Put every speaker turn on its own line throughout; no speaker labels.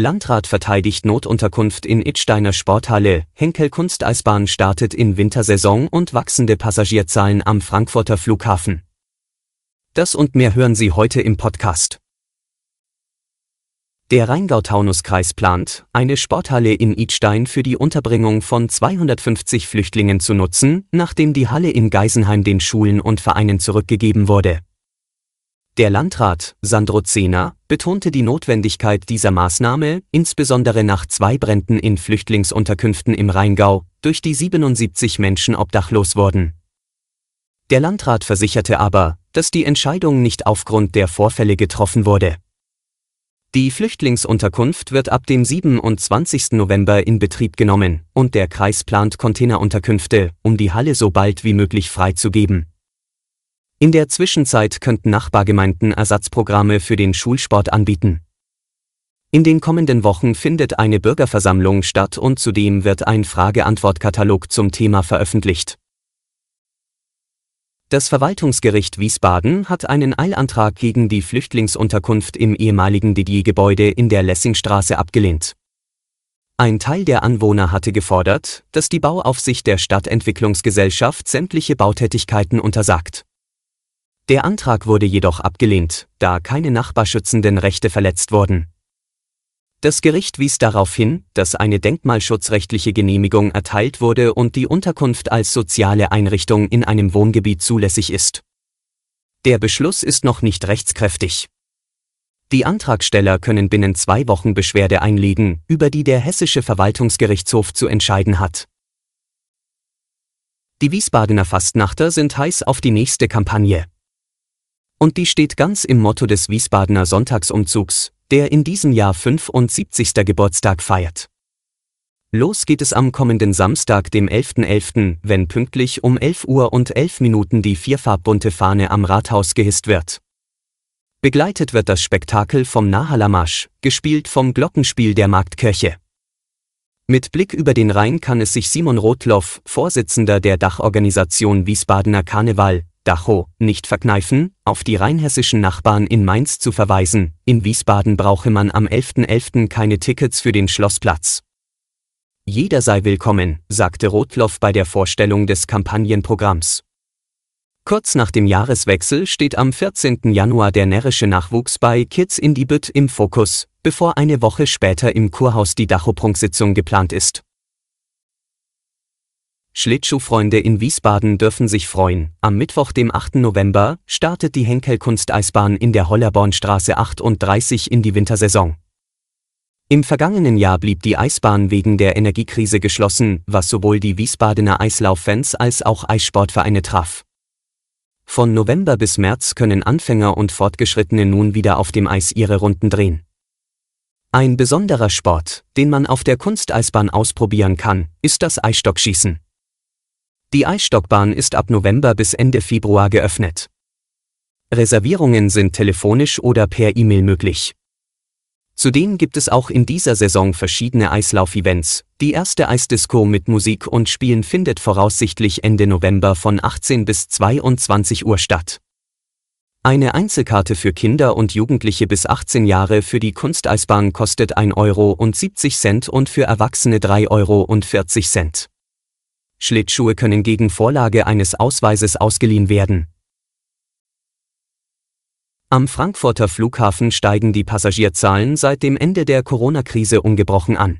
Landrat verteidigt Notunterkunft in Itsteiner Sporthalle, Henkel Kunsteisbahn startet in Wintersaison und wachsende Passagierzahlen am Frankfurter Flughafen. Das und mehr hören Sie heute im Podcast. Der Rheingau-Taunus-Kreis plant, eine Sporthalle in Idstein für die Unterbringung von 250 Flüchtlingen zu nutzen, nachdem die Halle in Geisenheim den Schulen und Vereinen zurückgegeben wurde. Der Landrat, Sandro Zehner, betonte die Notwendigkeit dieser Maßnahme, insbesondere nach zwei Bränden in Flüchtlingsunterkünften im Rheingau, durch die 77 Menschen obdachlos wurden. Der Landrat versicherte aber, dass die Entscheidung nicht aufgrund der Vorfälle getroffen wurde. Die Flüchtlingsunterkunft wird ab dem 27. November in Betrieb genommen und der Kreis plant Containerunterkünfte, um die Halle so bald wie möglich freizugeben. In der Zwischenzeit könnten Nachbargemeinden Ersatzprogramme für den Schulsport anbieten. In den kommenden Wochen findet eine Bürgerversammlung statt und zudem wird ein Frage-Antwort-Katalog zum Thema veröffentlicht. Das Verwaltungsgericht Wiesbaden hat einen Eilantrag gegen die Flüchtlingsunterkunft im ehemaligen Didier-Gebäude in der Lessingstraße abgelehnt. Ein Teil der Anwohner hatte gefordert, dass die Bauaufsicht der Stadtentwicklungsgesellschaft sämtliche Bautätigkeiten untersagt. Der Antrag wurde jedoch abgelehnt, da keine nachbarschützenden Rechte verletzt wurden. Das Gericht wies darauf hin, dass eine denkmalschutzrechtliche Genehmigung erteilt wurde und die Unterkunft als soziale Einrichtung in einem Wohngebiet zulässig ist. Der Beschluss ist noch nicht rechtskräftig. Die Antragsteller können binnen zwei Wochen Beschwerde einlegen, über die der Hessische Verwaltungsgerichtshof zu entscheiden hat. Die Wiesbadener Fastnachter sind heiß auf die nächste Kampagne. Und die steht ganz im Motto des Wiesbadener Sonntagsumzugs, der in diesem Jahr 75. Geburtstag feiert. Los geht es am kommenden Samstag, dem 11.11., .11., wenn pünktlich um 11 Uhr und 11 Minuten die vierfarbbunte Fahne am Rathaus gehisst wird. Begleitet wird das Spektakel vom Nahalamasch, gespielt vom Glockenspiel der Marktkirche. Mit Blick über den Rhein kann es sich Simon Rotloff, Vorsitzender der Dachorganisation Wiesbadener Karneval, Dacho, nicht verkneifen, auf die rheinhessischen Nachbarn in Mainz zu verweisen, in Wiesbaden brauche man am 11.11. .11. keine Tickets für den Schlossplatz. Jeder sei willkommen, sagte Rotloff bei der Vorstellung des Kampagnenprogramms. Kurz nach dem Jahreswechsel steht am 14. Januar der närrische Nachwuchs bei Kids in die Bütt im Fokus, bevor eine Woche später im Kurhaus die Dacho-Prunksitzung geplant ist. Schlittschuhfreunde in Wiesbaden dürfen sich freuen. Am Mittwoch, dem 8. November, startet die Henkel Kunsteisbahn in der Hollerbornstraße 38 in die Wintersaison. Im vergangenen Jahr blieb die Eisbahn wegen der Energiekrise geschlossen, was sowohl die Wiesbadener Eislauffans als auch Eissportvereine traf. Von November bis März können Anfänger und Fortgeschrittene nun wieder auf dem Eis ihre Runden drehen. Ein besonderer Sport, den man auf der Kunsteisbahn ausprobieren kann, ist das Eisstockschießen. Die Eisstockbahn ist ab November bis Ende Februar geöffnet. Reservierungen sind telefonisch oder per E-Mail möglich. Zudem gibt es auch in dieser Saison verschiedene Eislauf-Events. Die erste Eisdisco mit Musik und Spielen findet voraussichtlich Ende November von 18 bis 22 Uhr statt. Eine Einzelkarte für Kinder und Jugendliche bis 18 Jahre für die Kunsteisbahn kostet 1 Euro und 70 Cent und für Erwachsene 3 Euro und 40 Cent. Schlittschuhe können gegen Vorlage eines Ausweises ausgeliehen werden. Am Frankfurter Flughafen steigen die Passagierzahlen seit dem Ende der Corona-Krise ungebrochen an.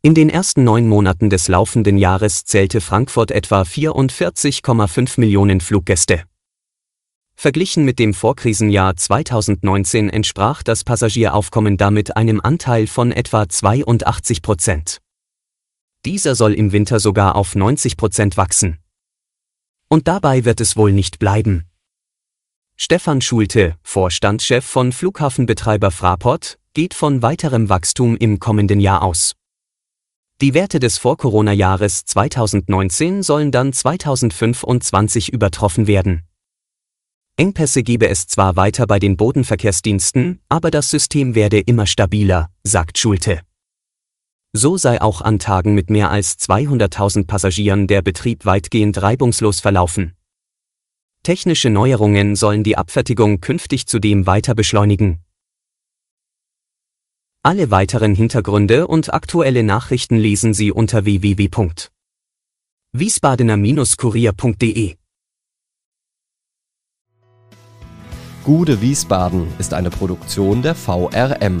In den ersten neun Monaten des laufenden Jahres zählte Frankfurt etwa 44,5 Millionen Fluggäste. Verglichen mit dem Vorkrisenjahr 2019 entsprach das Passagieraufkommen damit einem Anteil von etwa 82 Prozent. Dieser soll im Winter sogar auf 90 Prozent wachsen. Und dabei wird es wohl nicht bleiben. Stefan Schulte, Vorstandschef von Flughafenbetreiber Fraport, geht von weiterem Wachstum im kommenden Jahr aus. Die Werte des Vor-Corona-Jahres 2019 sollen dann 2025 übertroffen werden. Engpässe gebe es zwar weiter bei den Bodenverkehrsdiensten, aber das System werde immer stabiler, sagt Schulte. So sei auch an Tagen mit mehr als 200.000 Passagieren der Betrieb weitgehend reibungslos verlaufen. Technische Neuerungen sollen die Abfertigung künftig zudem weiter beschleunigen. Alle weiteren Hintergründe und aktuelle Nachrichten lesen Sie unter www.wiesbadener-kurier.de.
Gude Wiesbaden ist eine Produktion der VRM